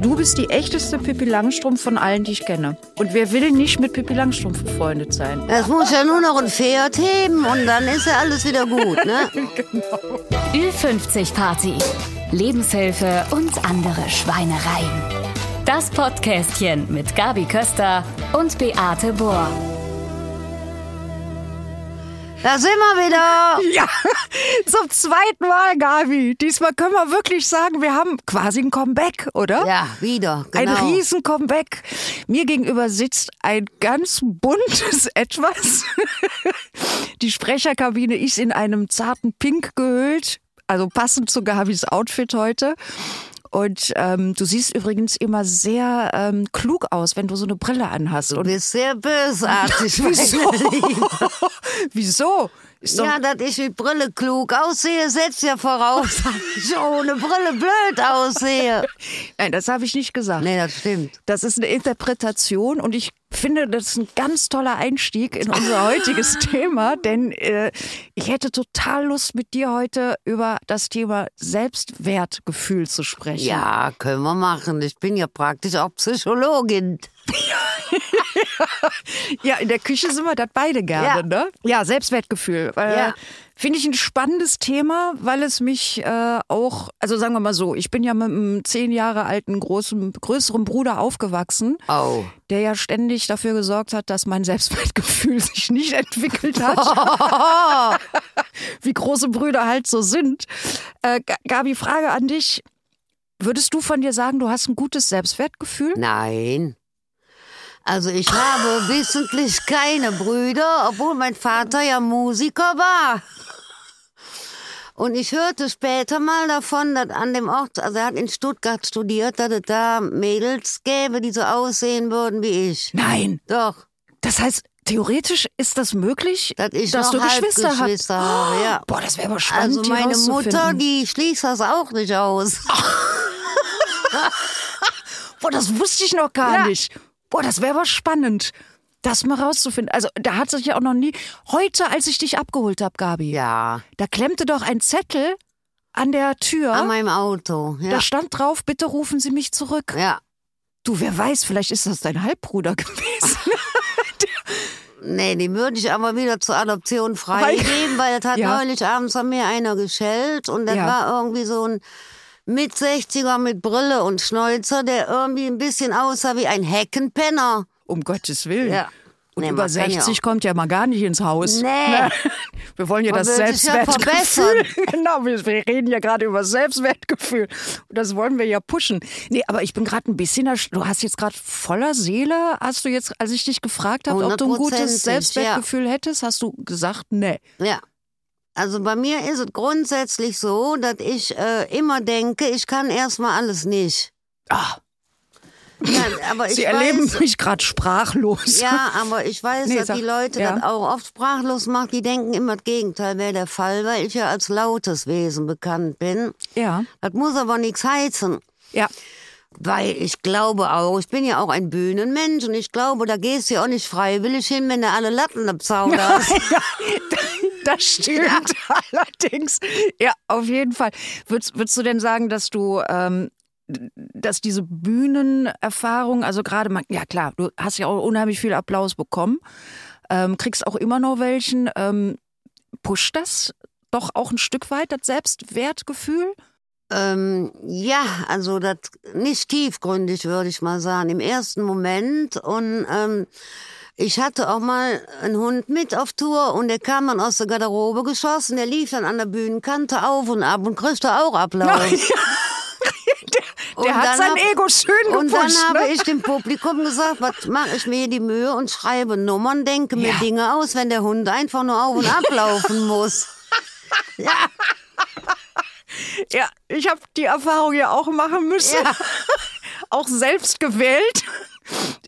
Du bist die echteste Pippi Langstrumpf von allen, die ich kenne. Und wer will nicht mit Pippi Langstrumpf befreundet sein? Es muss ja nur noch ein Pferd heben und dann ist ja alles wieder gut, ne? Ü50 Party. Lebenshilfe und andere Schweinereien. Das Podcastchen mit Gabi Köster und Beate Bohr. Da sind wir wieder. Ja, zum zweiten Mal, Gabi. Diesmal können wir wirklich sagen, wir haben quasi ein Comeback, oder? Ja, wieder, genau. Ein riesen Comeback. Mir gegenüber sitzt ein ganz buntes Etwas. Die Sprecherkabine ist in einem zarten Pink gehüllt, also passend zu Gabis Outfit heute. Und ähm, du siehst übrigens immer sehr ähm, klug aus, wenn du so eine Brille anhast. Du Und bist sehr bösartig. wieso? wieso? Doch, Ja, dass ich mit Brille klug aussehe, setzt ja voraus, dass ich ohne Brille blöd aussehe. nein, das habe ich nicht gesagt. Nee, das stimmt. Das ist eine Interpretation und ich finde, das ist ein ganz toller Einstieg in unser heutiges Thema, denn äh, ich hätte total Lust, mit dir heute über das Thema Selbstwertgefühl zu sprechen. Ja, können wir machen. Ich bin ja praktisch auch Psychologin. Ja, in der Küche sind wir das beide gerne, Ja. ne? Ja, Selbstwertgefühl. Weil, Ja. Finde ich ein spannendes Thema, weil es mich äh, auch, also sagen wir mal so, ich bin ja mit einem zehn Jahre alten großen, größeren Bruder aufgewachsen, Oh. der ja ständig dafür gesorgt hat, dass mein Selbstwertgefühl sich nicht entwickelt hat. Wie große Brüder halt so sind. Äh, Gabi, Frage an dich. Würdest du von dir sagen, du hast ein gutes Selbstwertgefühl? Nein. Also ich habe wissentlich keine Brüder, obwohl mein Vater ja Musiker war. Und ich hörte später mal davon, dass an dem Ort, also er hat in Stuttgart studiert, dass es da Mädels gäbe, die so aussehen würden wie ich. Nein. Doch, Das heißt, theoretisch ist das möglich, dass ich dass du Geschwister hast. Habe, ja. Boah, das wäre aber spannend. Also die meine rauszufinden. Mutter, die schließt das auch nicht aus. Boah, das wusste ich noch gar Ja. nicht. Boah, das wäre aber spannend, das mal rauszufinden. Also, da hat sich ja auch noch nie. Heute, als ich dich abgeholt habe, Gabi, Ja, da klemmte doch ein Zettel an der Tür. an meinem Auto. Ja. Da stand drauf, bitte rufen Sie mich zurück. ja. Du, wer weiß, vielleicht ist das dein Halbbruder gewesen. Nee, die würde ich aber wieder zur Adoption freigeben, weil das hat Ja. neulich abends an mir einer geschellt und das Ja. war irgendwie so ein mit 60er mit Brille und Schnäuzer, der irgendwie ein bisschen aussah wie ein Heckenpenner. Um Gottes Willen. Ja. Und Nee, über man kann ja 60 kommt ja mal gar nicht ins Haus. Nee. Wir wollen ja Man das sich ja Selbstwertgefühl. genau, wir, wir reden ja gerade über Selbstwertgefühl. Und das wollen wir ja pushen. Nee, aber ich bin gerade ein bisschen, du hast jetzt gerade voller Seele, hast du jetzt, als ich dich gefragt habe, ob du ein gutes Selbstwertgefühl hättest, hast du gesagt, nee. Ja. Also bei mir ist es grundsätzlich so, dass ich äh, immer denke, ich kann erstmal alles nicht. Ah, Ja, aber ich Sie erleben weiß, mich gerade sprachlos. Ja, aber ich weiß, Nee, dass sag- die Leute ja. das auch oft sprachlos machen. Die denken immer, das Gegenteil wäre der Fall, weil ich ja als lautes Wesen bekannt bin. Ja. Das muss aber nichts heißen. Ja. Weil ich glaube auch, ich bin ja auch ein Bühnenmensch und ich glaube, da gehst du ja auch nicht freiwillig hin, wenn du alle Latten hast. ja, das stimmt allerdings. Ja, auf jeden Fall. Würdest, würdest du denn sagen, dass du, ähm, dass diese Bühnenerfahrung, also gerade ja klar, du hast ja auch unheimlich viel Applaus bekommen, ähm, kriegst auch immer noch welchen. Ähm, pusht das doch auch ein Stück weit das Selbstwertgefühl? Ähm, ja, also das nicht tiefgründig, würde ich mal sagen, im ersten Moment. Und ähm, ich hatte auch mal einen Hund mit auf Tour und der kam dann aus der Garderobe geschossen, der lief dann an der Bühnenkante auf und ab und kriegte auch Applaus. Und Der hat dann sein hab- Ego schön Und dann gepusht. habe ne? ich dem Publikum gesagt, was mache ich mir hier die Mühe und schreibe Nummern, denke mir Ja. Dinge aus, wenn der Hund einfach nur auf und ablaufen muss. Ja, Ja, ich habe die Erfahrung ja auch machen müssen. Ja. auch selbst gewählt.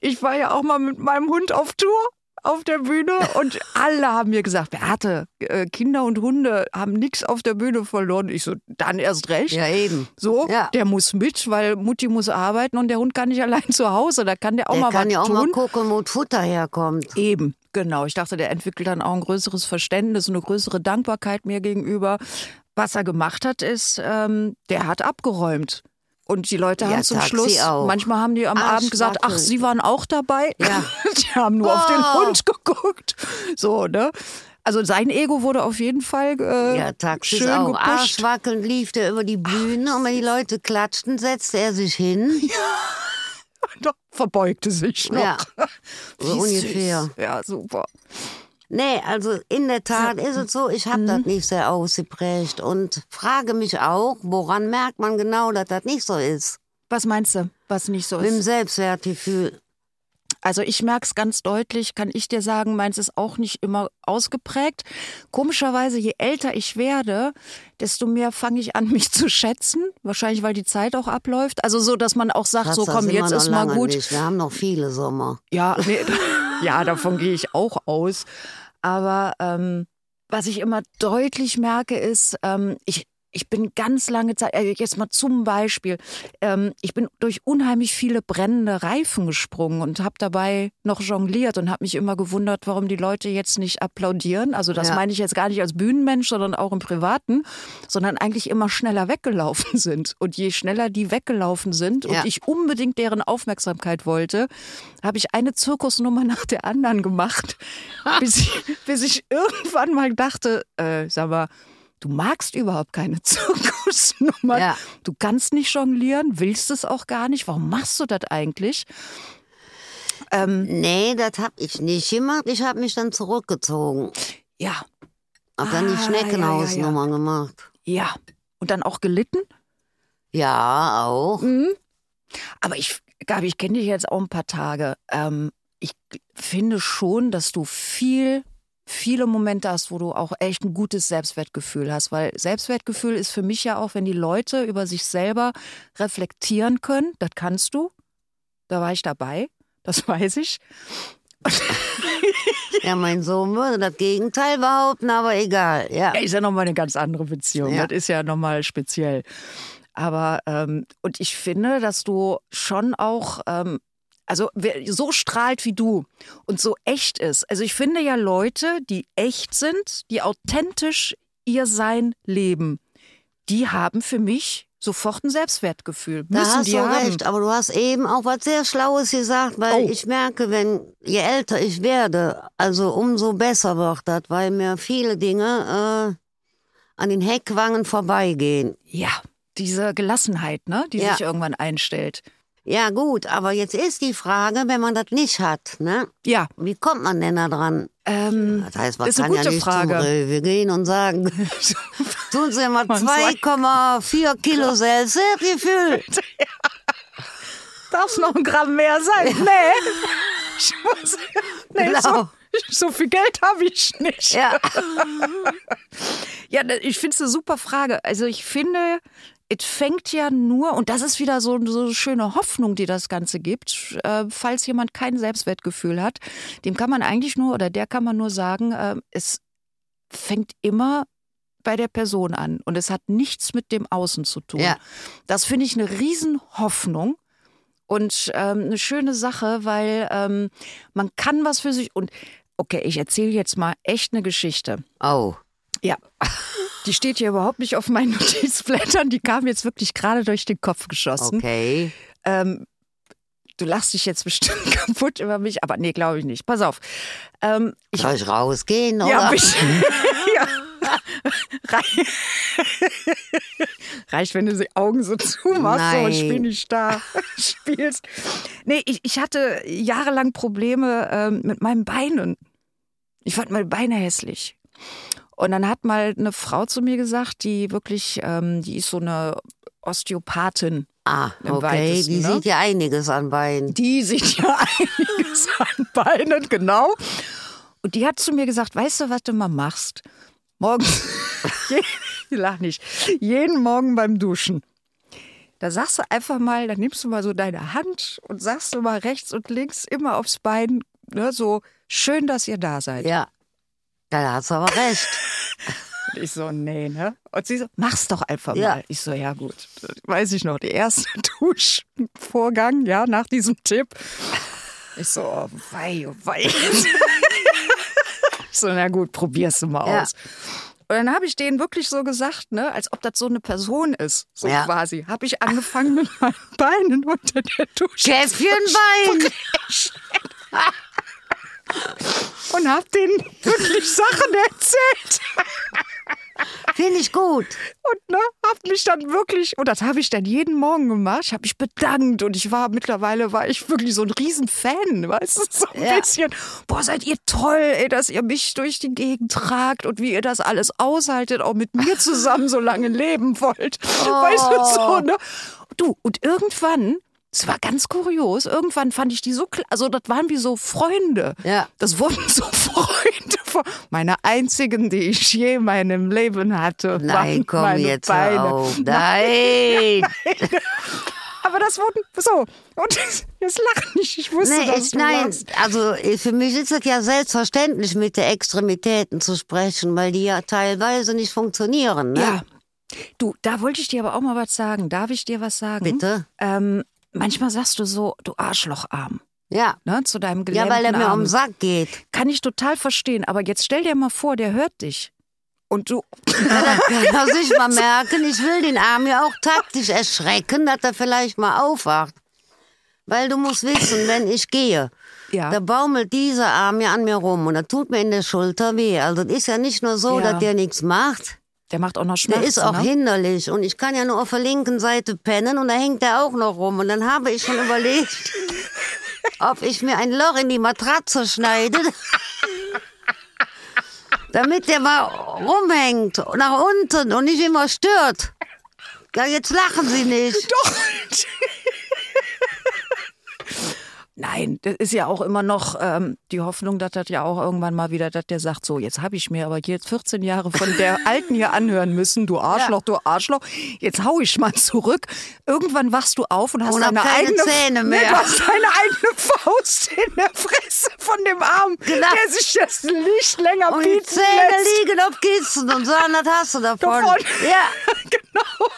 Ich war ja auch mal mit meinem Hund auf Tour auf der Bühne und alle haben mir gesagt, Beate, äh, Kinder und Hunde haben nichts auf der Bühne verloren. Ich so, dann erst recht. ja eben. So, Ja. der muss mit, weil Mutti muss arbeiten und der Hund kann nicht allein zu Hause. Da kann der auch Der mal kann was ja auch tun. mal gucken, wo Futter herkommt. Eben, genau. Ich dachte, der entwickelt dann auch ein größeres Verständnis, eine größere Dankbarkeit mir gegenüber. Was er gemacht hat, ist, ähm, der hat abgeräumt. Und die Leute Ja, haben zum Taxi Schluss, manchmal haben die am Arschwackeln. Abend gesagt, ach, sie waren auch dabei. Ja. die haben nur auf den Oh. Hund geguckt. So, ne? Also sein Ego wurde auf jeden Fall äh, Ja, Taxis schön auch. gepusht. Arschwackelnd lief der über die Bühne und wenn die Leute klatschten, setzte er sich hin. Doch, verbeugte sich noch. Ja, so ungefähr. Ja, super. Nee, also in der Tat ist es so, ich habe das nicht sehr ausgeprägt und frage mich auch, woran merkt man genau, dass das nicht so ist? Was meinst du, was nicht so Mit dem ist? Selbstwertgefühl. Also ich merke es ganz deutlich, kann ich dir sagen, meins ist auch nicht immer ausgeprägt. Komischerweise, je älter ich werde, desto mehr fange ich an, mich zu schätzen. Wahrscheinlich, weil die Zeit auch abläuft. Also so, dass man auch sagt, Krass, so komm, jetzt ist mal gut. Nicht. Wir haben noch viele Sommer. Ja, nee, ja, davon gehe ich auch aus. Aber ähm, was ich immer deutlich merke, ist, ähm, ich, ich bin ganz lange Zeit, äh, jetzt mal zum Beispiel, ähm, ich bin durch unheimlich viele brennende Reifen gesprungen und habe dabei noch jongliert und habe mich immer gewundert, warum die Leute jetzt nicht applaudieren. Also das Ja. meine ich jetzt gar nicht als Bühnenmensch, sondern auch im Privaten, sondern eigentlich immer schneller weggelaufen sind. Und je schneller die weggelaufen sind und Ja. ich unbedingt deren Aufmerksamkeit wollte, habe ich eine Zirkusnummer nach der anderen gemacht, bis ich, bis ich irgendwann mal dachte, äh, sag mal, du magst überhaupt keine Zirkusnummer. Ja. Du kannst nicht jonglieren, willst es auch gar nicht. Warum machst du das eigentlich? Ähm, Nee, das hab ich nicht gemacht. Ich habe mich dann zurückgezogen. ja, Hab dann die Ah, Schneckenhausnummer gemacht. ja. Und dann auch gelitten? Ja, auch. Mhm. Aber ich, Gabi, ich kenne dich jetzt auch ein paar Tage. Ähm, ich finde schon, dass du viel, viele Momente hast, wo du auch echt ein gutes Selbstwertgefühl hast. Weil Selbstwertgefühl ist für mich ja auch, wenn die Leute über sich selber reflektieren können. Das kannst du. Da war ich dabei. Das weiß ich. Ja, mein Sohn würde das Gegenteil behaupten, aber egal. Ja. Ja, ist ja nochmal eine ganz andere Beziehung. Ja. Das ist ja nochmal speziell. Aber, ähm, und ich finde, dass du schon auch, ähm, also wer so strahlt wie du und so echt ist. Also ich finde ja Leute, die echt sind, die authentisch ihr Sein leben, die haben für mich sofort ein Selbstwertgefühl. Da Müssen hast die du haben. recht, aber du hast eben auch was sehr Schlaues gesagt, weil Oh. ich merke, wenn je älter ich werde, also umso besser wird das, weil mir viele Dinge äh, an den Heckwangen vorbeigehen. Ja, diese Gelassenheit, ne, die Ja. sich irgendwann einstellt. Ja gut, aber jetzt ist die Frage, wenn man das nicht hat, ne? Ja, Wie kommt man denn da dran? ähm, Das heißt, man Ist eine kann ja nicht Frage. zum Rewe gehen und sagen, tun Sie mal Man sagt- 2,4 Kilo Selbstwertgefühl. Darf es noch ein Gramm mehr sein? Nee. Ich muss, nee so, Genau. so viel Geld habe ich nicht. Ja. Ja, ich finde es eine super Frage. Also ich finde, es fängt ja nur, und das ist wieder so, so eine schöne Hoffnung, die das Ganze gibt, äh, falls jemand kein Selbstwertgefühl hat, dem kann man eigentlich nur, oder der kann man nur sagen, äh, es fängt immer bei der Person an und es hat nichts mit dem Außen zu tun. Ja. Das finde ich eine Riesenhoffnung und ähm, eine schöne Sache, weil ähm, man kann was für sich und okay, ich erzähle jetzt mal echt eine Geschichte. Oh. Ja. Die steht hier überhaupt nicht auf meinen Notizblättern. Die kam jetzt wirklich gerade durch den Kopf geschossen. Okay. Ähm, du lachst dich jetzt bestimmt kaputt über mich, aber nee, glaube ich nicht. Pass auf. Ähm, ich, Soll ich rausgehen, oder? ja, bitte. ja. Rei- Reicht, wenn du die Augen so zumachst so, und ich bin Nein. nicht da spielst. Nee, ich, ich hatte jahrelang Probleme ähm, mit meinen Beinen. Ich fand meine Beine hässlich. Und dann hat mal eine Frau zu mir gesagt, die wirklich, ähm, die ist so eine Osteopathin. Ah, okay. weitesten, Die ne? sieht ja einiges an Beinen. Die sieht ja einiges an Beinen, genau. Und die hat zu mir gesagt, weißt du, was du mal machst? Morgens, ich lach nicht, jeden Morgen beim Duschen. Da sagst du einfach mal, dann nimmst du mal so deine Hand und sagst du mal rechts und links immer aufs Bein, ne, so schön, dass ihr da seid. Ja. Ja, da hast du aber recht. Und ich so, nee, ne? Und sie so, mach's doch einfach Ja. mal. Ich so, ja gut, weiß ich noch, der erste Duschvorgang, ja, nach diesem Tipp. Ich so, oh wei, oh wei. ich so, na gut, probier's du mal Ja. aus. Und dann habe ich denen wirklich so gesagt, ne, als ob das so eine Person ist, so Ja. quasi, habe ich angefangen mit meinen Beinen unter der Dusche Käffchenbein. und habe denen wirklich Sachen erzählt. Finde ich gut. Und ne, hab mich dann wirklich, und das habe ich dann jeden Morgen gemacht, ich habe mich bedankt und ich war, mittlerweile war ich wirklich so ein Riesenfan, weißt du, so ein Ja. bisschen, boah, seid ihr toll, ey, dass ihr mich durch die Gegend tragt und wie ihr das alles aushaltet, auch mit mir zusammen so lange leben wollt, weißt du, so, ne. Du, und irgendwann, es war ganz kurios, irgendwann fand ich die so, also das waren wie so Freunde. Ja. Das wurden so Freunde von meine einzigen, die ich je in meinem Leben hatte. Nein, komm meine jetzt Beine. auf. Nein. Aber das wurden so. Und jetzt lach nicht. Ich wusste, Nee, dass ich, du nein, lachst. also für mich ist es ja selbstverständlich, mit der Extremitäten zu sprechen, weil die ja teilweise nicht funktionieren. Ne? Ja. Du, da wollte ich dir aber auch mal was sagen. Darf ich dir was sagen? Bitte? Ähm, manchmal sagst du so, du Arschlocharm. Ja. Ne, zu deinem Ja, weil er mir Arm. um den Sack geht. Kann ich total verstehen. Aber jetzt stell dir mal vor, der hört dich. Und du. Ja, das kann er sich mal merken. Ich will den Arm ja auch taktisch erschrecken, dass er vielleicht mal aufwacht. Weil du musst wissen, wenn ich gehe, Ja. da baumelt dieser Arm ja an mir rum und da tut mir in der Schulter weh. Also es ist ja nicht nur so, Ja. dass der nichts macht. Der macht auch noch Schmerzen. Der ist auch ne? hinderlich und ich kann ja nur auf der linken Seite pennen und da hängt der auch noch rum. Und dann habe ich schon überlegt, ob ich mir ein Loch in die Matratze schneide, damit der mal rumhängt nach unten und nicht immer stört. Ja, jetzt lachen Sie nicht. Doch. Nein, das ist ja auch immer noch ähm, die Hoffnung, dass das ja auch irgendwann mal wieder, dass der sagt, so, jetzt habe ich mir aber jetzt 14 Jahre von der Alten hier anhören müssen, du Arschloch, du Arschloch, jetzt hau ich mal zurück. Irgendwann wachst du auf und hast Und deine keine eigene, Zähne mehr. du hast deine eigene Faust in der Fresse von dem Arm, Genau. der sich das nicht länger Und die bieten Zähne lässt. liegen auf Kissen und sagen, das hast du davon. Davon. Ja, genau.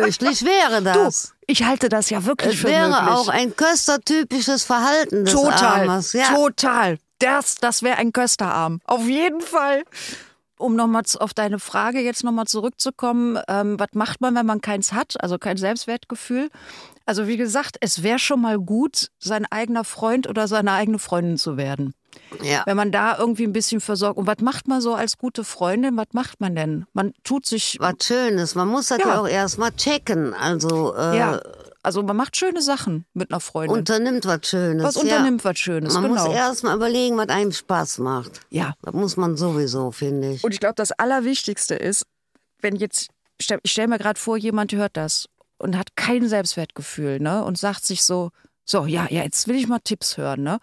möglich wäre das. Ich halte das ja wirklich Es für wäre möglich. auch ein köstertypisches Verhalten des Total, Armes. Ja. total. Das, das wäre ein Kösterarm. Auf jeden Fall. Um nochmal auf deine Frage jetzt nochmal zurückzukommen, ähm, was macht man, wenn man keins hat, also kein Selbstwertgefühl? Also wie gesagt, es wäre schon mal gut, sein eigener Freund oder seine eigene Freundin zu werden. Ja. Wenn man da irgendwie ein bisschen versorgt. Und was macht man so als gute Freundin? Was macht man denn? Man tut sich, was Schönes. Man muss das ja, Ja. auch erstmal checken. Also äh, ja, also man macht schöne Sachen mit einer Freundin. unternimmt was Schönes. was ja. unternimmt was Schönes, Man genau. muss erstmal überlegen, was einem Spaß macht. ja. Das muss man sowieso, finde ich. Und ich glaube, das Allerwichtigste ist, wenn jetzt, stell- ich stelle mir gerade vor, jemand hört das und hat kein Selbstwertgefühl, ne? Und sagt sich so, so, ja, ja, jetzt will ich mal Tipps hören, ne?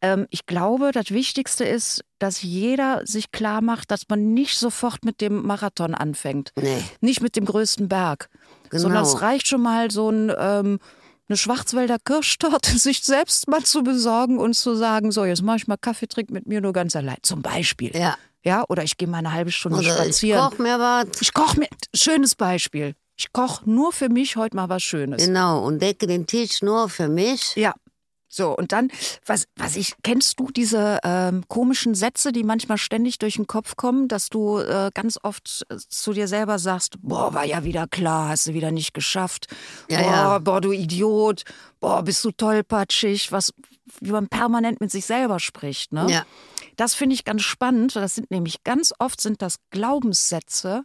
Ähm, ich glaube, das Wichtigste ist, dass jeder sich klar macht, dass man nicht sofort mit dem Marathon anfängt. Nee. Nicht mit dem größten Berg. Genau. Sondern es reicht schon mal so ein, ähm, eine Schwarzwälder Kirschtorte sich selbst mal zu besorgen und zu sagen, so, jetzt mache ich mal Kaffeetrink mit mir nur ganz allein. Zum Beispiel. Ja. Ja, oder ich gehe mal eine halbe Stunde Oder ich spazieren. koch mir was. Ich koche mir, schönes Beispiel. Ich koche nur für mich heute mal was Schönes. Genau. Und decke den Tisch nur für mich. Ja. So, und dann, was, was ich, kennst du diese ähm, komischen Sätze, die manchmal ständig durch den Kopf kommen, dass du äh, ganz oft äh, zu dir selber sagst, boah, war ja wieder klar, hast du wieder nicht geschafft. Ja, boah, ja. boah, du Idiot, boah, bist du tollpatschig, was, wie man permanent mit sich selber spricht, ne? Ja. Das finde ich ganz spannend. Das sind nämlich ganz oft sind das Glaubenssätze,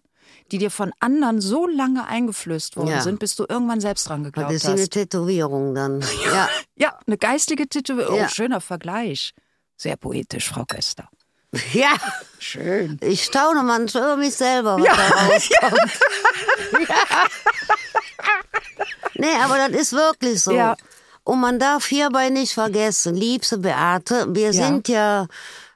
die dir von anderen so lange eingeflößt worden Ja. sind, bis du irgendwann selbst dran geglaubt Das ist eine hast. Tätowierung dann. Ja. Ja, eine geistige Tätowierung. Ja. Oh, schöner Vergleich. Sehr poetisch, Frau Köster. Ja. Schön. Ich staune manchmal über mich selber, was Ja. da rauskommt. ja. Nee, aber das ist wirklich so. Ja. Und man darf hierbei nicht vergessen, liebste Beate, wir Ja. sind ja,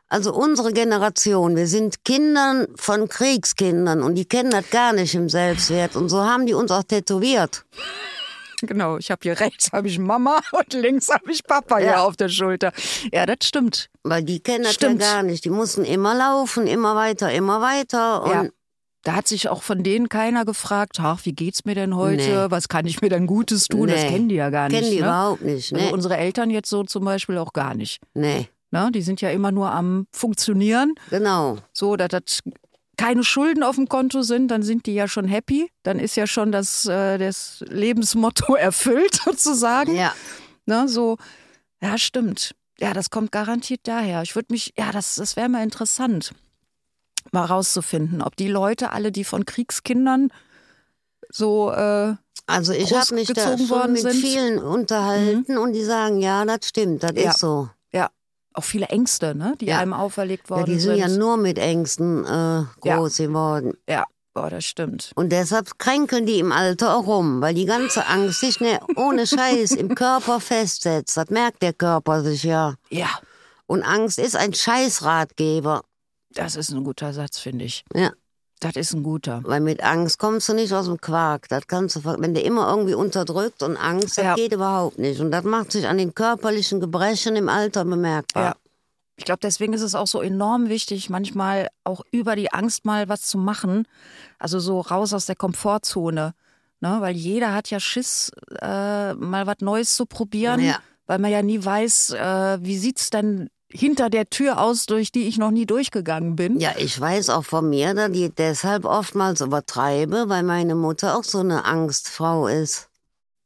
also unsere Generation, wir sind Kindern von Kriegskindern und die kennen das gar nicht im Selbstwert. Und so haben die uns auch tätowiert. Genau, ich habe hier rechts habe ich Mama und links habe ich Papa hier Ja. auf der Schulter. Ja, das stimmt. Weil die kennen das Stimmt. ja gar nicht. Die mussten immer laufen, immer weiter, immer weiter. Und Ja. Da hat sich auch von denen keiner gefragt, ach, wie geht's mir denn heute? Nee. Was kann ich mir denn Gutes tun? Das Nee. kennen die ja gar nicht. kennen die ne? überhaupt nicht. Also Ne? unsere Eltern jetzt so zum Beispiel auch gar nicht. nee, Ne? Die sind ja immer nur am Funktionieren. genau. So, dass das keine Schulden auf dem Konto sind, dann sind die ja schon happy. Dann ist ja schon das, äh, das Lebensmotto erfüllt sozusagen. Ja. Ne, so, ja, stimmt. Ja, das kommt garantiert daher. Ich würde mich, ja, das, das wäre mal interessant, mal rauszufinden, ob die Leute alle, die von Kriegskindern so, äh, Also ich habe mich da schon mit sind. Mhm. vielen unterhalten und die sagen, ja, das stimmt, das Ja. ist so. Ja, auch viele Ängste, ne, die Ja. einem auferlegt Ja, worden die sind ja sind. nur mit Ängsten äh, groß geworden. Ja, boah, das stimmt. Und deshalb kränkeln die im Alter auch rum, weil die ganze Angst sich ne, ohne Scheiß im Körper festsetzt. Das merkt der Körper sich ja. Ja, Und Angst ist ein Scheißratgeber. das ist ein guter Satz, finde ich. Ja. Das ist ein guter. Weil mit Angst kommst du nicht aus dem Quark. Das kannst du, wenn du immer irgendwie unterdrückt und Angst, das Ja. geht überhaupt nicht. Und das macht sich an den körperlichen Gebrechen im Alter bemerkbar. Ja. Ich glaube, deswegen ist es auch so enorm wichtig, manchmal auch über die Angst mal was zu machen. Also so raus aus der Komfortzone. Ne? Weil jeder hat ja Schiss, äh, mal was Neues zu probieren. Ja. Weil man ja nie weiß, äh, wie sieht's denn hinter der Tür aus, durch die ich noch nie durchgegangen bin. Ja, ich weiß auch von mir, dass ich deshalb oftmals übertreibe, weil meine Mutter auch so eine Angstfrau ist.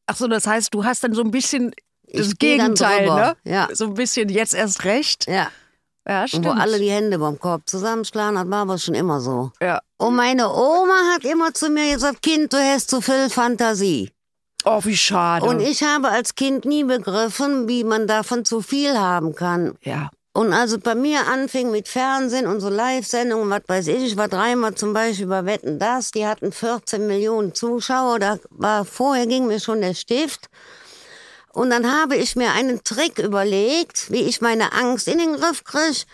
Ach so, das heißt, du hast dann so ein bisschen das Ich Gegenteil, ne? Ja. So ein bisschen jetzt erst recht. Ja. Ja, Und stimmt. wo alle die Hände beim Korb zusammenschlagen, das war aber schon immer so. ja. Und meine Oma hat immer zu mir gesagt, Kind, du hast zu viel Fantasie. Oh, wie schade. Und ich habe als Kind nie begriffen, wie man davon zu viel haben kann. ja. Und als es bei mir anfing mit Fernsehen und so Live-Sendungen, was weiß ich, ich war dreimal zum Beispiel bei Wetten Das, die hatten 14 Millionen Zuschauer, da war, vorher ging mir schon der Stift. Und dann habe ich mir einen Trick überlegt, wie ich meine Angst in den Griff kriege.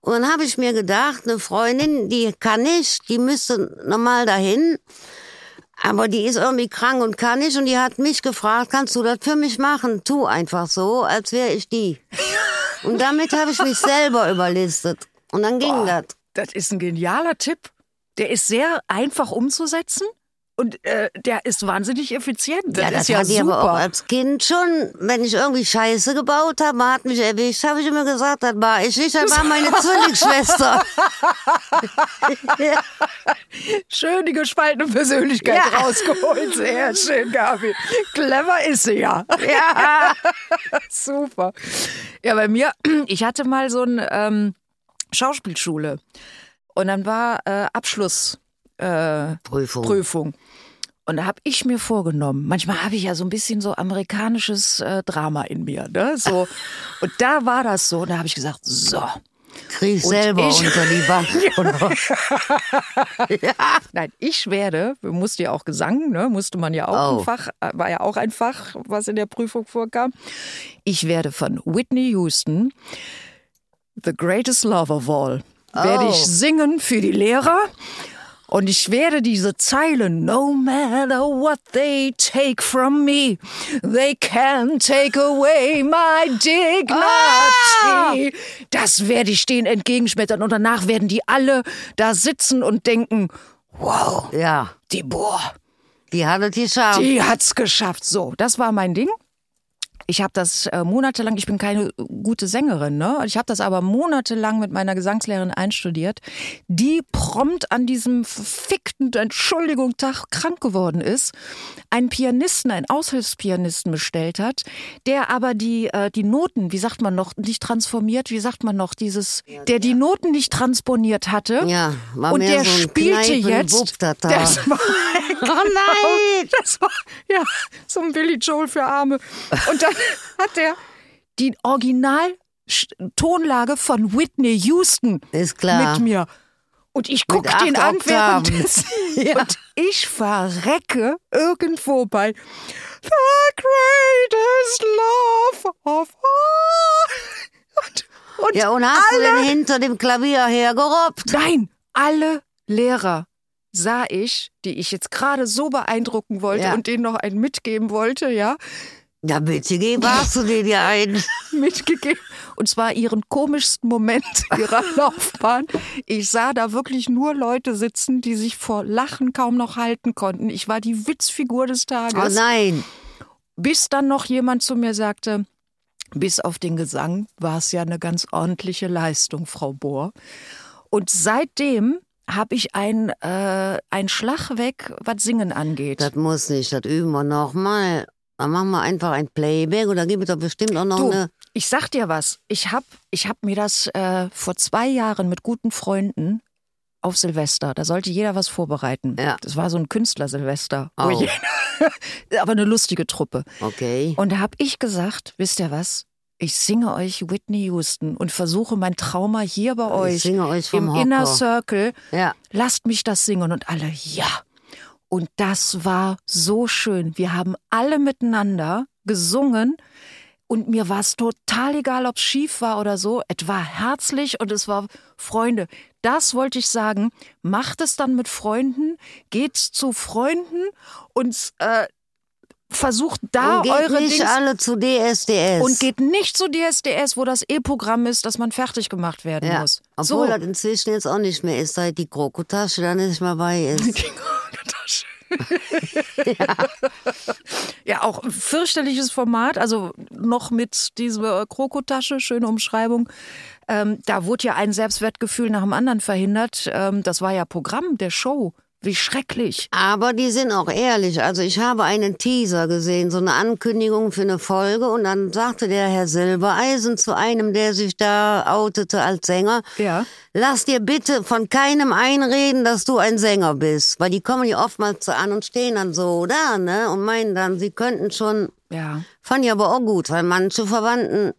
Und dann habe ich mir gedacht, eine Freundin, die kann nicht, die müsste normal dahin. Aber die ist irgendwie krank und kann nicht. Und die hat mich gefragt, kannst du das für mich machen? Tu einfach so, als wäre ich die. Und damit habe ich mich selber überlistet. Und dann ging das. Das ist ein genialer Tipp. Der ist sehr einfach umzusetzen und äh, der ist wahnsinnig effizient. Das Ja, ist das ja hatte ich super. aber auch als Kind schon. Wenn ich irgendwie Scheiße gebaut habe, man hat mich erwischt, habe ich immer gesagt, das war ich nicht, das war meine Zwillingsschwester. ja. Schön die gespaltene Persönlichkeit Ja. rausgeholt. Sehr schön, Gabi. Clever ist sie ja. ja. Super. Ja, bei mir, ich hatte mal so eine ähm, Schauspielschule und dann war äh, Abschluss. Äh, Prüfung. Prüfung. Und da habe ich mir vorgenommen, manchmal habe ich ja so ein bisschen so amerikanisches äh, Drama in mir. Ne? So, und da war das so. Und da habe ich gesagt, so. Krieg selber ich- unter die Wand. Oder? Nein, ich werde, musste ja auch Gesang, ne? musste man ja auch Oh. ein Fach, äh, war ja auch ein Fach, was in der Prüfung vorkam. Ich werde von Whitney Houston, The Greatest Love of All, werde Oh. ich singen für die Lehrer. Und ich werde diese Zeilen, no matter what they take from me, they can take away my dignity. Das werde ich denen entgegenschmettern und danach werden die alle da sitzen und denken, wow, Ja, die boah, die hatte die geschafft. die hat's geschafft. So, das war mein Ding. Ich habe das äh, monatelang, ich bin keine gute Sängerin, ne? Ich habe das aber monatelang mit meiner Gesangslehrerin einstudiert, die prompt an diesem verfickten, Entschuldigung, Tag krank geworden ist, einen Pianisten, einen Aushilfspianisten bestellt hat, der aber die, äh, die Noten, wie sagt man noch, nicht transformiert, wie sagt man noch, dieses, der die Noten nicht transponiert hatte. Ja, war und der so spielte Kneipen- jetzt. Das war Oh nein! das war ja so ein Billy Joel für Arme. Und dann hat er die Original-Tonlage von Whitney Houston Ist klar. mit mir. Und ich guck acht den an währenddessen. Ja. Und ich verrecke irgendwo bei The Greatest Love of All. Und, und Ja, und hast du denn hinter dem Klavier hergerobbt? Nein, alle Lehrer sah ich, die ich jetzt gerade so beeindrucken wollte Ja. und denen noch einen mitgeben wollte, ja, Ja, bitte, geh, warst du dir dir ein? mitgegeben. Und zwar ihren komischsten Moment ihrer Laufbahn. Ich sah da wirklich nur Leute sitzen, die sich vor Lachen kaum noch halten konnten. Ich war die Witzfigur des Oh Tages. nein. bis dann noch jemand zu mir sagte, bis auf den Gesang war es ja eine ganz ordentliche Leistung, Frau Bohr. Und seitdem habe ich ein, äh, ein Schlag weg, was Singen angeht. Das muss nicht, das üben wir nochmal. Dann machen wir einfach ein Playback oder gibt es doch bestimmt auch noch Du, eine. ich sag dir was. Ich hab, ich hab mir das äh, vor zwei Jahren mit guten Freunden auf Silvester. Da sollte jeder was vorbereiten. Ja. Das war so ein Künstler-Silvester. Oh. Aber eine lustige Truppe. Okay. Und da hab ich gesagt, wisst ihr was? Ich singe euch Whitney Houston und versuche mein Trauma hier bei Ich euch singe euch vom im Inner Hocker. Circle. Ja. Lasst mich das singen und alle ja. Und das war so schön. Wir haben alle miteinander gesungen und mir war es total egal, ob es schief war oder so. Es war herzlich und es war Freunde. Das wollte ich sagen. Macht es dann mit Freunden, geht zu Freunden und äh, versucht da und geht eure nicht Dings alle zu DSDS. und geht nicht zu DSDS, wo das E-Programm ist, dass man fertig gemacht werden ja. muss. Obwohl so. das inzwischen jetzt auch nicht mehr ist, seit die Krokotasche da nicht mehr bei ist. Ja, auch ein fürchterliches Format, also noch mit dieser Krokotasche, schöne Umschreibung. Ähm, da wurde ja ein Selbstwertgefühl nach dem anderen verhindert. Ähm, das war ja Programm der Show. Wie schrecklich. Aber die sind auch ehrlich. Also ich habe einen Teaser gesehen, so eine Ankündigung für eine Folge und dann sagte der Herr Silbereisen zu einem, der sich da outete als Sänger, Ja. lass dir bitte von keinem einreden, dass du ein Sänger bist. Weil die kommen ja oftmals an und stehen dann so da, ne? Und meinen dann, sie könnten schon, Ja. fand ich aber auch gut, weil manche Verwandten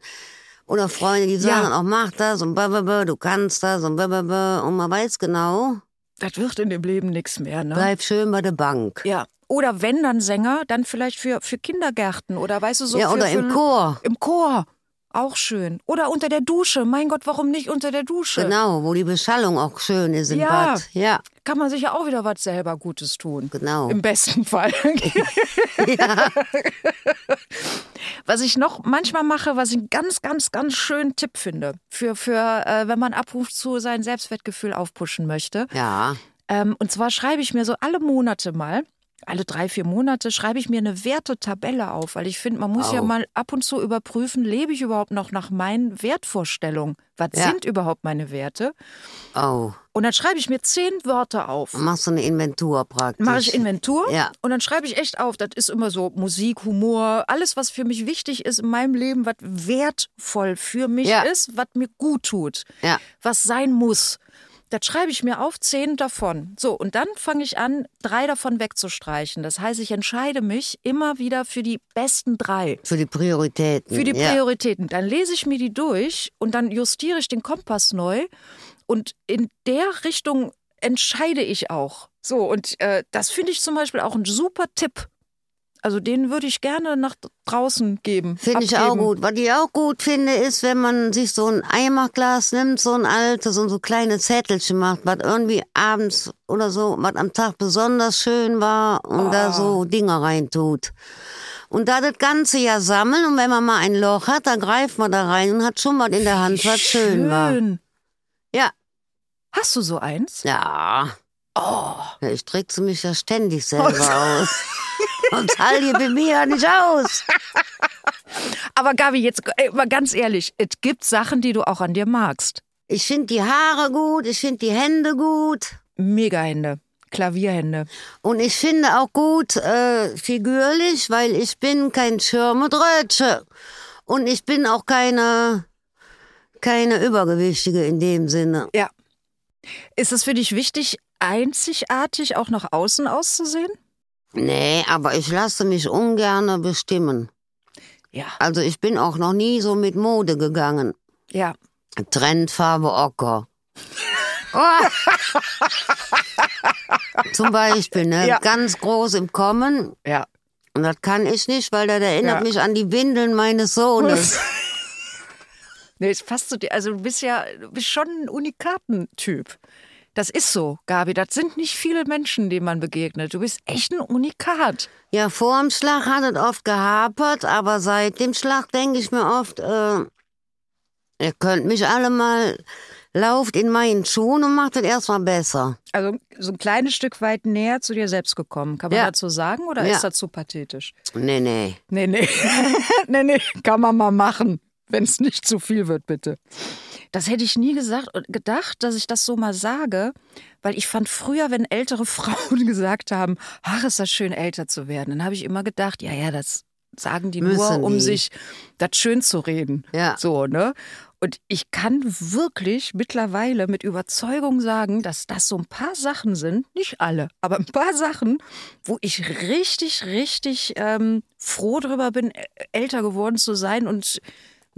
oder Freunde, die sagen Ja. auch, mach das und blablabla, du kannst das und blablabla. Und man weiß genau, Das wird in dem Leben nichts mehr, ne? bleib schön bei der Bank. Ja. Oder wenn dann Sänger, dann vielleicht für, für Kindergärten oder weißt du so. ja, für, oder für, im Chor. Im Chor. Auch schön. Oder unter der Dusche. Mein Gott, warum nicht unter der Dusche? Genau, wo die Beschallung auch schön ist im Ja. Bad. Ja, Kann man sich ja auch wieder was selber Gutes tun. genau. Im besten Fall. Was ich noch manchmal mache, was ich einen ganz, ganz, ganz schönen Tipp finde, für, für äh, wenn man ab und zu sein Selbstwertgefühl aufpushen möchte. Ja, Ähm, und zwar schreibe ich mir so alle Monate mal, alle drei, vier Monate, schreibe ich mir eine Wertetabelle auf, weil ich finde, man muss ja Oh. mal ab und zu überprüfen, lebe ich überhaupt noch nach meinen Wertvorstellungen? Was Ja. sind überhaupt meine Werte? oh. Und dann schreibe ich mir zehn Wörter auf. Machst du eine Inventur praktisch. Mache ich Inventur Ja. und dann schreibe ich echt auf. Das ist immer so Musik, Humor, alles, was für mich wichtig ist in meinem Leben, was wertvoll für mich Ja. ist, was mir gut tut, Ja. was sein muss. Das schreibe ich mir auf, zehn davon. So, und dann fange ich an, drei davon wegzustreichen. Das heißt, ich entscheide mich immer wieder für die besten drei. Für die Prioritäten. Für die ja. Prioritäten. Dann lese ich mir die durch und dann justiere ich den Kompass neu. Und in der Richtung entscheide ich auch. So, und äh, das finde ich zum Beispiel auch ein super Tipp. Also den würde ich gerne nach draußen geben. Finde ich auch gut. Was ich auch gut finde, ist, wenn man sich so ein Eimerglas nimmt, so ein altes und so kleine Zettelchen macht, was irgendwie abends oder so, was am Tag besonders schön war und Oh. da so Dinger reintut. Und da das ganze Jahr sammeln und wenn man mal ein Loch hat, dann greift man da rein und hat schon was in der Hand, was schön war. Schön. Ja. Hast du so eins? Ja. Oh. Ja, ich trickse mich ja ständig selber aus. Und halte bei mir nicht aus. Aber Gabi, jetzt äh, mal ganz ehrlich, es gibt Sachen, die du auch an dir magst. Ich finde die Haare gut, ich finde die Hände gut. Megahände, Klavierhände. Und ich finde auch gut äh, figürlich, weil ich bin kein Schirmedrötsche. Und ich bin auch keine, keine Übergewichtige in dem Sinne. Ja. Ist es für dich wichtig, einzigartig auch nach außen auszusehen? Nee, aber ich lasse mich ungern bestimmen. Ja. Also ich bin auch noch nie so mit Mode gegangen. Ja. Trendfarbe Ocker. Oh. Zum Beispiel, ne? Ja. Ganz groß im Kommen. Ja. Und das kann ich nicht, weil das erinnert Ja. mich an die Windeln meines Sohnes. Nee, es passt zu dir. Also du bist ja du bist schon ein Unikatentyp. Das ist so, Gabi. Das sind nicht viele Menschen, denen man begegnet. Du bist echt ein Unikat. Ja, vor dem Schlag hat es oft gehapert, aber seit dem Schlag denke ich mir oft, äh, ihr könnt mich alle mal, lauft in meinen Schuhen und macht es erstmal besser. Also so ein kleines Stück weit näher zu dir selbst gekommen. Kann man Ja. dazu sagen oder Ja. ist das zu pathetisch? Nee, nee. Nee, nee. nee, nee. Kann man mal machen, wenn es nicht zu viel wird, bitte. Das hätte ich nie gesagt, gedacht, dass ich das so mal sage, weil ich fand früher, wenn ältere Frauen gesagt haben, ach, ist das schön, älter zu werden, dann habe ich immer gedacht, ja, ja, das sagen die nur, um die. sich das schön zu reden. Ja. So, ne? Und ich kann wirklich mittlerweile mit Überzeugung sagen, dass das so ein paar Sachen sind, nicht alle, aber ein paar Sachen, wo ich richtig, richtig ähm, froh drüber bin, älter geworden zu sein und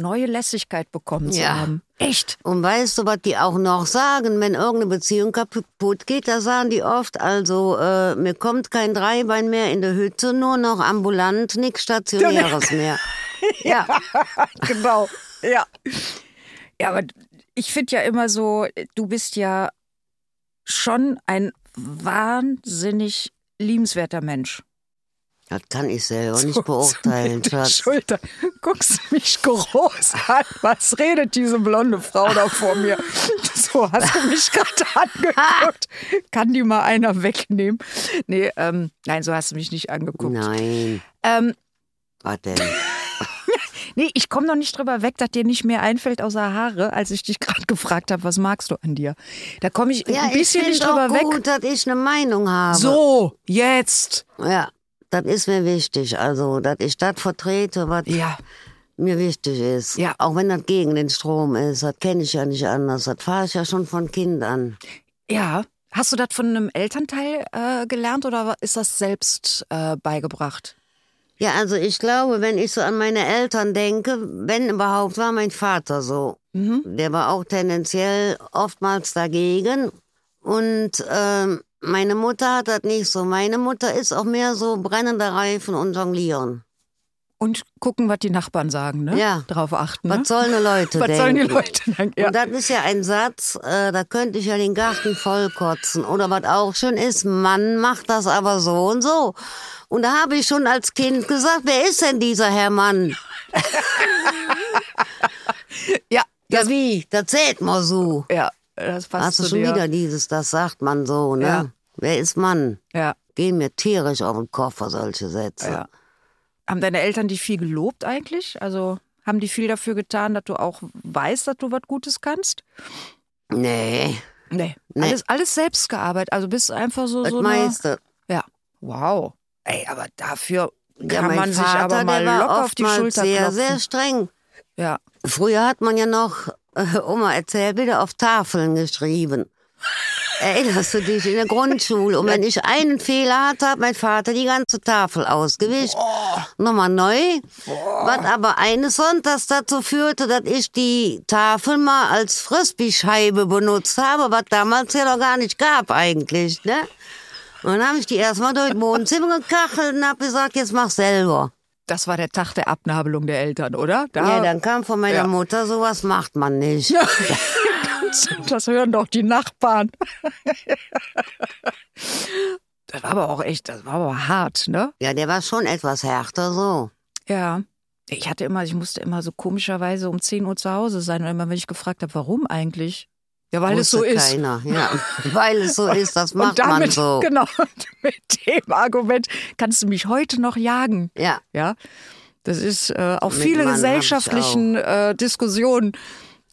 neue Lässigkeit bekommen zu Ja. haben. Echt? Und weißt du, was die auch noch sagen, wenn irgendeine Beziehung kaputt geht, da sagen die oft, also äh, mir kommt kein Dreibein mehr in der Hütte, nur noch ambulant, nichts Stationäres mehr. Ja, genau. Ja. Ja, aber ich finde ja immer so, du bist ja schon ein wahnsinnig liebenswerter Mensch. Das kann ich selber nicht beurteilen, Schatz. Schulter. Guckst mich groß an. Was redet diese blonde Frau da vor mir? So, hast du mich gerade angeguckt? Kann die mal einer wegnehmen? Nee, ähm, nein, so hast du mich nicht angeguckt. Nein, Ähm, was denn? Nee, ich komme noch nicht drüber weg, dass dir nicht mehr einfällt außer Haare, als ich dich gerade gefragt habe, was magst du an dir? Da komme ich Ja, ein bisschen ich nicht drüber auch weg. gut, dass ich eine Meinung habe. So, jetzt. Ja, das ist mir wichtig. Also, dass ich das vertrete, was Ja, mir wichtig ist. Ja. Auch wenn das gegen den Strom ist, das kenne ich ja nicht anders. Das fahre ich ja schon von Kind an. ja. Hast du das von einem Elternteil äh, gelernt oder ist das selbst äh, beigebracht? Ja, also ich glaube, wenn ich so an meine Eltern denke, wenn überhaupt, war mein Vater so. Der war auch tendenziell oftmals dagegen. Und ähm, meine Mutter hat das nicht so. Meine Mutter ist auch mehr so brennender Reifen und Jonglieren. Und gucken, was die Nachbarn sagen, ne? Ja. Darauf achten. Ne? Was sollen die Leute was denken? sollen die Leute denken? Ja. Und das ist ja ein Satz, äh, da könnte ich ja den Garten vollkotzen. Oder was auch schön ist, Mann macht das aber so und so. Und da habe ich schon als Kind gesagt, wer ist denn dieser Herr Mann? ja, Ja, wie? Das zählt mal so. ja, das passt Hast du schon dir. wieder dieses, das sagt man so, ne? Ja. Wer ist Mann? Ja, Gehen mir tierisch auf den Koffer, solche Sätze. ja. Haben deine Eltern dich viel gelobt eigentlich? Also haben die viel dafür getan, dass du auch weißt, dass du was Gutes kannst? Nee, Nee. Nee. Alles, alles selbst gearbeitet. Also bist du einfach so, das so eine, meiste. Ja. Wow. Ey, aber dafür Ja, kann man sich Vater, aber mal locker auf die Schulter sehr, klopfen. sehr streng. ja. Früher hat man ja noch, Oma erzählt, wieder auf Tafeln geschrieben. Erinnerst du dich in der Grundschule? Und wenn ich einen Fehler hatte, hat mein Vater die ganze Tafel ausgewischt. Nochmal neu. Was aber eines Sonntags dazu führte, dass ich die Tafel mal als Frisbee-Scheibe benutzt habe, was damals ja noch gar nicht gab eigentlich, ne? Und dann habe ich die erstmal durch das Wohnzimmer gekachelt und habe gesagt, jetzt mach selber. Das war der Tag der Abnabelung der Eltern, oder? Da, Ja, dann kam von meiner Ja. Mutter, sowas macht man nicht. das hören doch die Nachbarn. das war aber auch echt, das war aber hart, ne? Ja, der war schon etwas härter so. Ja. Ich hatte immer, ich musste immer so komischerweise um 10 Uhr zu Hause sein. Und immer, wenn ich gefragt habe, warum eigentlich? Ja, weil es so ist. Keiner. Ja, weil es so ist, das macht damit, man so. genau, mit dem Argument kannst du mich heute noch jagen. Ja, Ja, das ist äh, auch Mit viele Mann gesellschaftlichen äh, Diskussionen,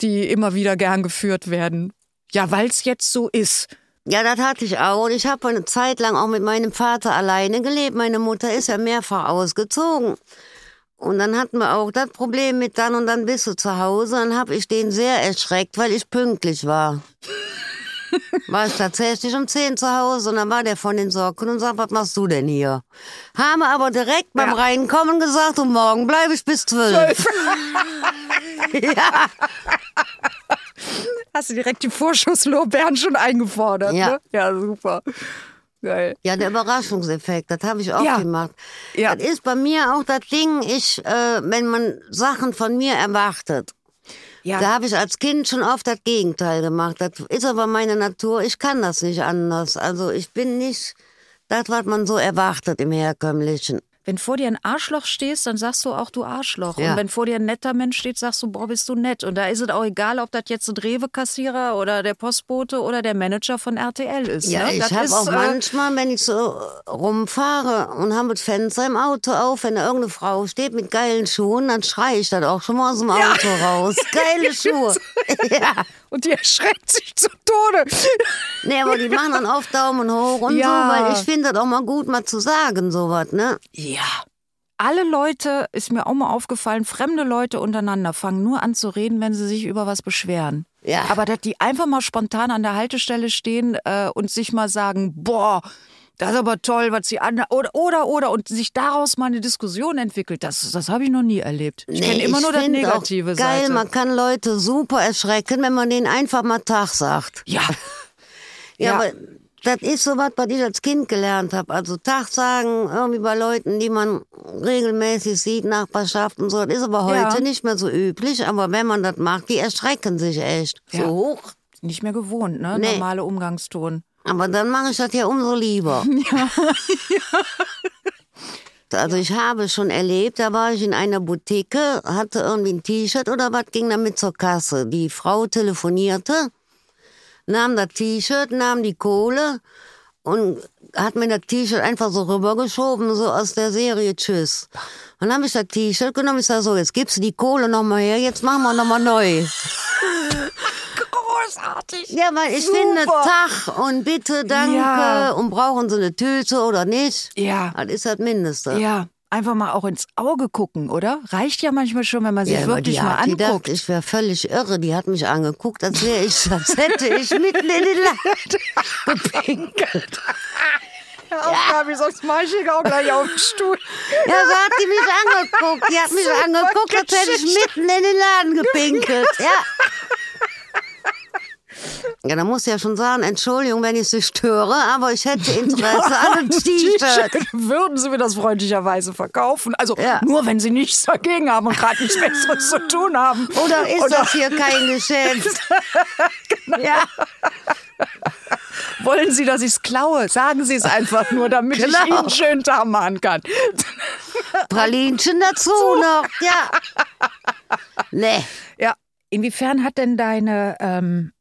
die immer wieder gern geführt werden. Ja, weil es jetzt so ist. ja, das hatte ich auch. Und ich habe eine Zeit lang auch mit meinem Vater alleine gelebt. Meine Mutter ist ja mehrfach ausgezogen. Und dann hatten wir auch das Problem mit dann und dann bist du zu Hause. Dann habe ich den sehr erschreckt, weil ich pünktlich war. War ich tatsächlich um 10 zu Hause und dann war der von den Socken und sagt, was machst du denn hier? Haben aber direkt beim Ja. Reinkommen gesagt, und morgen bleibe ich bis 12. ja. Hast du direkt die Vorschusslorbeeren schon eingefordert, Ja. ne? Ja, super. Geil. Ja, der Überraschungseffekt, das habe ich auch Ja. gemacht. Ja. Das ist bei mir auch das Ding, ich, äh, wenn man Sachen von mir erwartet. Ja. Da habe ich als Kind schon oft das Gegenteil gemacht. Das ist aber meine Natur, ich kann das nicht anders. Also ich bin nicht das, was man so erwartet im Herkömmlichen. Wenn vor dir ein Arschloch stehst, dann sagst du auch du Arschloch. Ja. Und wenn vor dir ein netter Mensch steht, sagst du, boah, bist du nett. Und da ist es auch egal, ob das jetzt ein Rewe-Kassierer oder der Postbote oder der Manager von RTL ist. Ja, ne? ich habe auch äh, manchmal, wenn ich so rumfahre und habe das Fenster im Auto auf, wenn da irgendeine Frau steht mit geilen Schuhen, dann schreie ich das auch schon mal aus dem Auto raus. Geile Schuhe. ja. Und die erschreckt sich zu Tode. Nee, aber die machen dann oft Daumen hoch und Ja. so, weil ich finde das auch mal gut, mal zu sagen, sowas, ne? Ja. Alle Leute, ist mir auch mal aufgefallen, fremde Leute untereinander fangen nur an zu reden, wenn sie sich über was beschweren. Ja. Aber dass die einfach mal spontan an der Haltestelle stehen äh, und sich mal sagen, boah, das ist aber toll, was sie an oder oder oder und sich daraus mal eine Diskussion entwickelt, das, das habe ich noch nie erlebt. Ich kenne immer nur das negative auch geil, Seite. man kann Leute super erschrecken, wenn man denen einfach mal Tag sagt. ja. Ja, Ja. aber das ist so was, was ich als Kind gelernt habe. Also Tag sagen, irgendwie bei Leuten, die man regelmäßig sieht, Nachbarschaft und so. Das ist aber heute Ja. nicht mehr so üblich. Aber wenn man das macht, die erschrecken sich echt. Ja. So hoch. Nicht mehr gewohnt, ne? Nee. Normale Umgangston. Aber dann mache ich das ja umso lieber. Also ich habe schon erlebt, da war ich in einer Boutique, hatte irgendwie ein T-Shirt oder was, ging damit zur Kasse. Die Frau telefonierte, nahm das T-Shirt, nahm die Kohle und hat mir das T-Shirt einfach so rübergeschoben, so aus der Serie Tschüss. Und dann habe ich das T-Shirt genommen, ich sage so, jetzt gibst du die Kohle nochmal her, jetzt machen wir nochmal neu. Großartig. Ja, weil ich Super. finde Tag und bitte, danke Ja. und brauchen Sie eine Tüte oder nicht? Ja. Das ist das Mindeste. Ja, einfach mal auch ins Auge gucken, oder? Reicht ja manchmal schon, wenn man sich Ja, wirklich die mal hat gedacht, anguckt. ich wäre völlig irre. Die hat mich angeguckt, als wäre ich, als hätte ich mitten in den Laden gepinkelt. Aufgabe, sonst mache ich auch gleich auf den Stuhl. Ja, so hat die mich angeguckt. Die hat mich Super angeguckt, als hätte ich mitten in den Laden gepinkelt. Ja. Ja, da muss ich ja schon sagen, Entschuldigung, wenn ich Sie störe, aber ich hätte Interesse an einem T-Shirt. Würden Sie mir das freundlicherweise verkaufen? Also Ja. nur, wenn Sie nichts dagegen haben und gerade nichts Besseres zu tun haben. Oder ist Oder das hier kein Geschäft? Ja, wollen Sie, dass ich es klaue? Sagen Sie es einfach nur, damit ich Genau. Ihnen einen schönen Tag machen kann. Pralinchen dazu noch. Ja. Nee. Ja, inwiefern hat denn deine, ähm,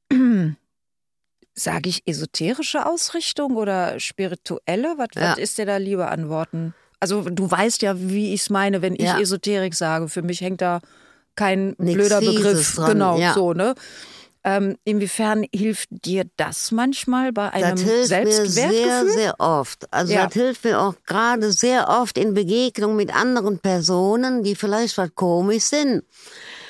sage ich, esoterische Ausrichtung oder spirituelle? Was, Ja. was ist dir da lieber an Worten? Also du weißt ja, wie ich es meine, wenn ich Ja. Esoterik sage. Für mich hängt da kein Nix blöder Begriff. dran, genau, ja. so, ne? Ähm, inwiefern hilft dir das manchmal bei einem Das hilft mir sehr, Selbstwertgefühl? sehr oft. Also Ja. das hilft mir auch gerade sehr oft in Begegnung mit anderen Personen, die vielleicht was komisch sind.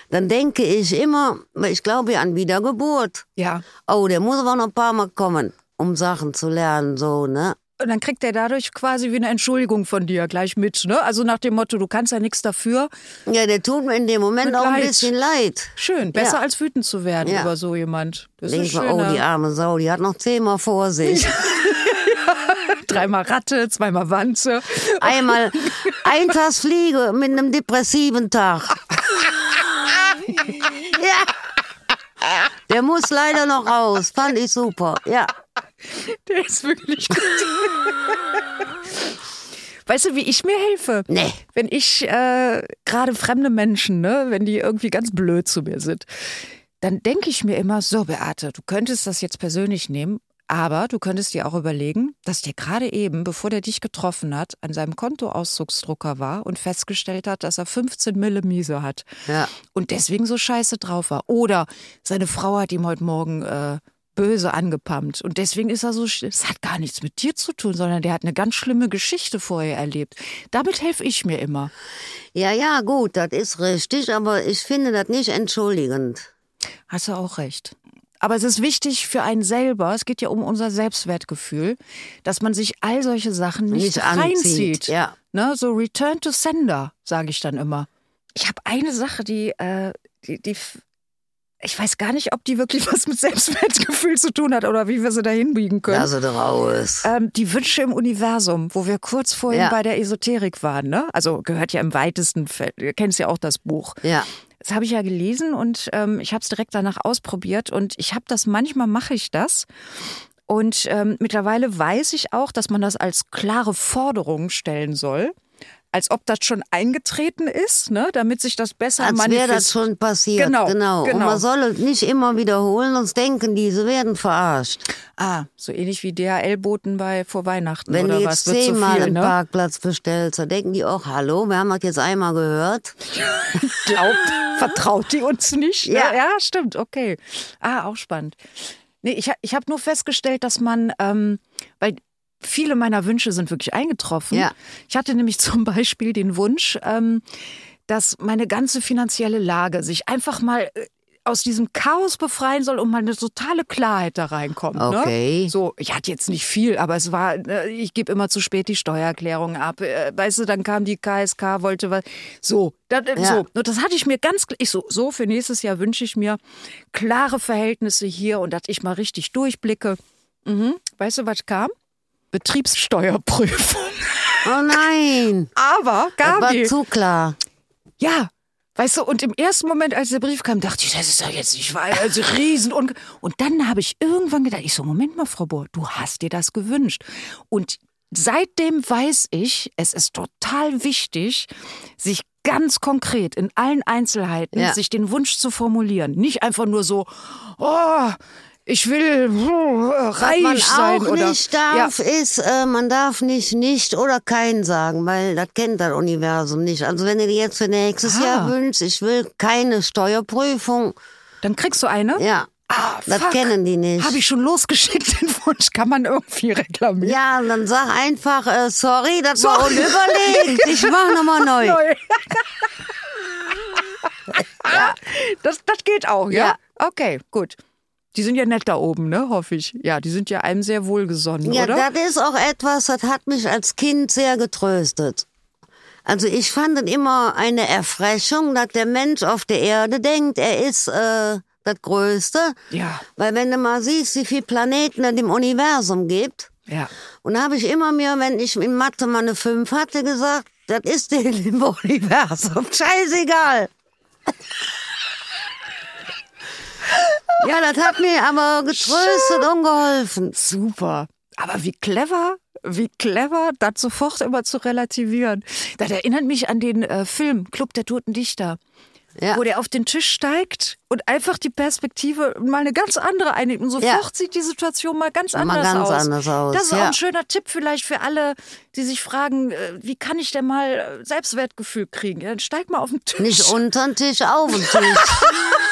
Dann denke ich immer, ich glaube ja an Wiedergeburt. ja. Oh, der muss aber noch ein paar Mal kommen, um Sachen zu lernen, so, ne? Und dann kriegt er dadurch quasi wie eine Entschuldigung von dir gleich mit, ne? Also nach dem Motto, du kannst ja nichts dafür. Ja, der tut mir in dem Moment auch ein bisschen leid. Schön, besser Ja. als wütend zu werden Ja. über so jemand. Das Denk ist mal, oh, die arme Sau, die hat noch zehnmal vor sich. Dreimal Ratte, zweimal Wanze. Einmal ein Tag Fliege mit einem depressiven Tag. Ja. Der muss leider noch raus. Fand ich super. Ja. Der ist wirklich gut. Weißt du, wie ich mir helfe? Nee. Wenn ich äh, gerade fremde Menschen, ne, wenn die irgendwie ganz blöd zu mir sind, dann denke ich mir immer, so Beate, du könntest das jetzt persönlich nehmen, aber du könntest dir auch überlegen, dass der gerade eben, bevor der dich getroffen hat, an seinem Kontoauszugsdrucker war und festgestellt hat, dass er 15 Mille Miese hat. Ja. Und deswegen so scheiße drauf war. Oder seine Frau hat ihm heute Morgen äh, böse angepammt. Und deswegen ist er so, es hat gar nichts mit dir zu tun, sondern der hat eine ganz schlimme Geschichte vorher erlebt. Damit helfe ich mir immer. Ja, ja, gut, das ist richtig, aber ich finde das nicht entschuldigend. Hast du auch recht. Aber es ist wichtig für einen selber, es geht ja um unser Selbstwertgefühl, dass man sich all solche Sachen nicht, Nicht reinzieht. ja. Ne, so Return to Sender, sage ich dann immer. Ich habe eine Sache, die, äh, die, die, ich weiß gar nicht, ob die wirklich was mit Selbstwertgefühl zu tun hat oder wie wir sie da hinbiegen können. Also raus. Ähm, die Wünsche im Universum, wo wir kurz vorhin Ja. bei der Esoterik waren, ne? Also gehört ja im weitesten Feld, du kennst ja auch das Buch. Ja. Das habe ich ja gelesen und ähm, ich habe es direkt danach ausprobiert und ich habe das, manchmal mache ich das. Und ähm, mittlerweile weiß ich auch, dass man das als klare Forderung stellen soll. Als ob das schon eingetreten ist, ne? damit sich das besser Als wäre manifestiert. das schon passiert. Genau, genau. Und genau. man soll es nicht immer wiederholen, sonst denken die, sie werden verarscht. Ah, so ähnlich wie DHL-Boten bei vor Weihnachten Wenn oder du was jetzt wird so zehnmal viel, einen ne? Parkplatz bestellst, dann denken die auch, hallo, wir haben das jetzt einmal gehört. Glaubt, vertraut die uns nicht? ne? Ja. ja, stimmt, okay. Ah, auch spannend. Nee, ich, ich habe nur festgestellt, dass man, ähm, weil viele meiner Wünsche sind wirklich eingetroffen. Ja. Ich hatte nämlich zum Beispiel den Wunsch, ähm, dass meine ganze finanzielle Lage sich einfach mal äh, aus diesem Chaos befreien soll und mal eine totale Klarheit da reinkommt. Okay. Ne? So, ich hatte jetzt nicht viel, aber es war, äh, ich gebe immer zu spät die Steuererklärung ab. Äh, Weißt du, dann kam die KSK, wollte was. So, das, Ja. so. Und das hatte ich mir ganz, ich so, so für nächstes Jahr wünsche ich mir klare Verhältnisse hier und dass ich mal richtig durchblicke. Mhm. Weißt du, was kam? Betriebssteuerprüfung. Oh nein, Aber, das war Gabi, zu klar. ja, weißt du, und im ersten Moment, als der Brief kam, dachte ich, das ist doch jetzt nicht wahr, also riesen und und dann habe ich irgendwann gedacht, ich so, Moment mal, Frau Bohr, du hast dir das gewünscht und seitdem weiß ich, es ist total wichtig, sich ganz konkret in allen Einzelheiten Ja. sich den Wunsch zu formulieren, nicht einfach nur so, oh, ich will reich Was man sein auch oder nicht darf, ist, äh, man darf nicht nicht oder kein sagen, weil das kennt das Universum nicht. Also wenn du dir jetzt für nächstes Ah. Jahr wünschst, ich will keine Steuerprüfung, dann kriegst du eine. ja, Ah, das fuck. kennen die nicht. Habe ich schon losgeschickt, den Wunsch. Kann man irgendwie reklamieren? Ja, dann sag einfach, äh, sorry, das war unüberlegt. Ich mach nochmal neu. Neu. das, das geht auch, ja? Ja. Okay, gut. Die sind ja nett da oben, ne, hoffe ich. Ja, die sind ja einem sehr wohlgesonnen, Ja, oder? das ist auch etwas, das hat mich als Kind sehr getröstet. Also ich fand es immer eine Erfrischung, dass der Mensch auf der Erde denkt, er ist äh, das Größte. Ja. Weil wenn du mal siehst, wie viele Planeten es im Universum gibt, ja. und habe ich immer mir, wenn ich in Mathe mal eine 5 hatte, gesagt, das ist der im Universum. Scheißegal. Ja, das hat mir aber getröstet und geholfen. Super. Aber wie clever, wie clever, das sofort immer zu relativieren. Das erinnert mich an den äh, Film Club der Toten Dichter. Ja. Wo der auf den Tisch steigt und einfach die Perspektive mal eine ganz andere einnimmt. Und sofort Ja. sieht die Situation mal ganz Mal anders ganz aus. anders aus, Das ist auch ja. ein schöner Tipp vielleicht für alle, die sich fragen, äh, wie kann ich denn mal äh, Selbstwertgefühl kriegen? Ja, dann steig mal auf den Tisch. Nicht unter den Tisch, auf den Tisch.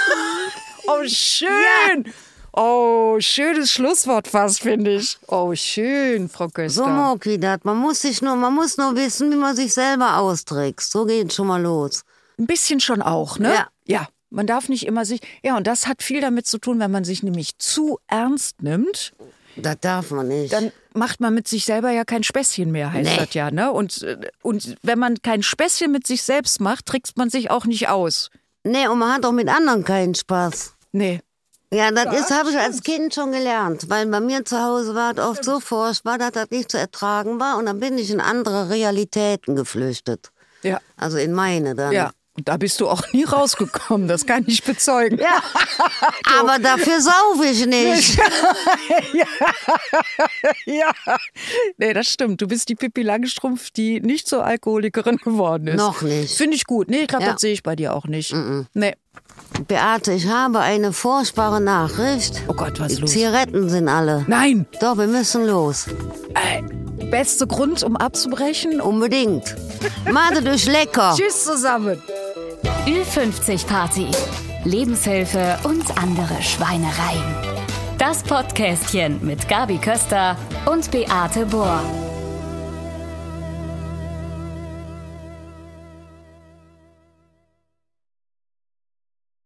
Oh, schön. Oh, schönes Schlusswort fast, finde ich. Oh, schön, Frau Köster. So das. Man muss sich nur, man muss nur wissen, wie man sich selber austrickst. So geht schon mal los. Ein bisschen schon auch, ne? Ja. Ja. Man darf nicht immer sich. Ja, und das hat viel damit zu tun, wenn man sich nämlich zu ernst nimmt, Das darf man nicht. dann macht man mit sich selber ja kein Späßchen mehr, heißt Nee. das ja, ne? Und, äh, und wenn man kein Späßchen mit sich selbst macht, trickst man sich auch nicht aus. nee, und man hat auch mit anderen keinen Spaß. Nee. Ja, das ist, habe ich als Kind schon gelernt, weil bei mir zu Hause war es oft so furchtbar, dass das nicht zu ertragen war und dann bin ich in andere Realitäten geflüchtet. Ja. Also in meine dann. Ja. Und da bist du auch nie rausgekommen, das kann ich bezeugen. Ja. Aber dafür saufe ich nicht. ja. Nee, das stimmt. Du bist die Pippi Langstrumpf, die nicht zur Alkoholikerin geworden ist. Noch nicht. Finde ich gut. Nee, ich glaube, Ja. das sehe ich bei dir auch nicht. Nee. Beate, ich habe eine furchtbare Nachricht. Oh Gott, was ist Die los? Zigaretten sind alle. Nein. Doch, wir müssen los. Äh, beste Grund, um abzubrechen. Unbedingt. Made durch lecker. Tschüss zusammen. Ü50 Party. Lebenshilfe und andere Schweinereien. Das Podcastchen mit Gabi Köster und Beate Bohr.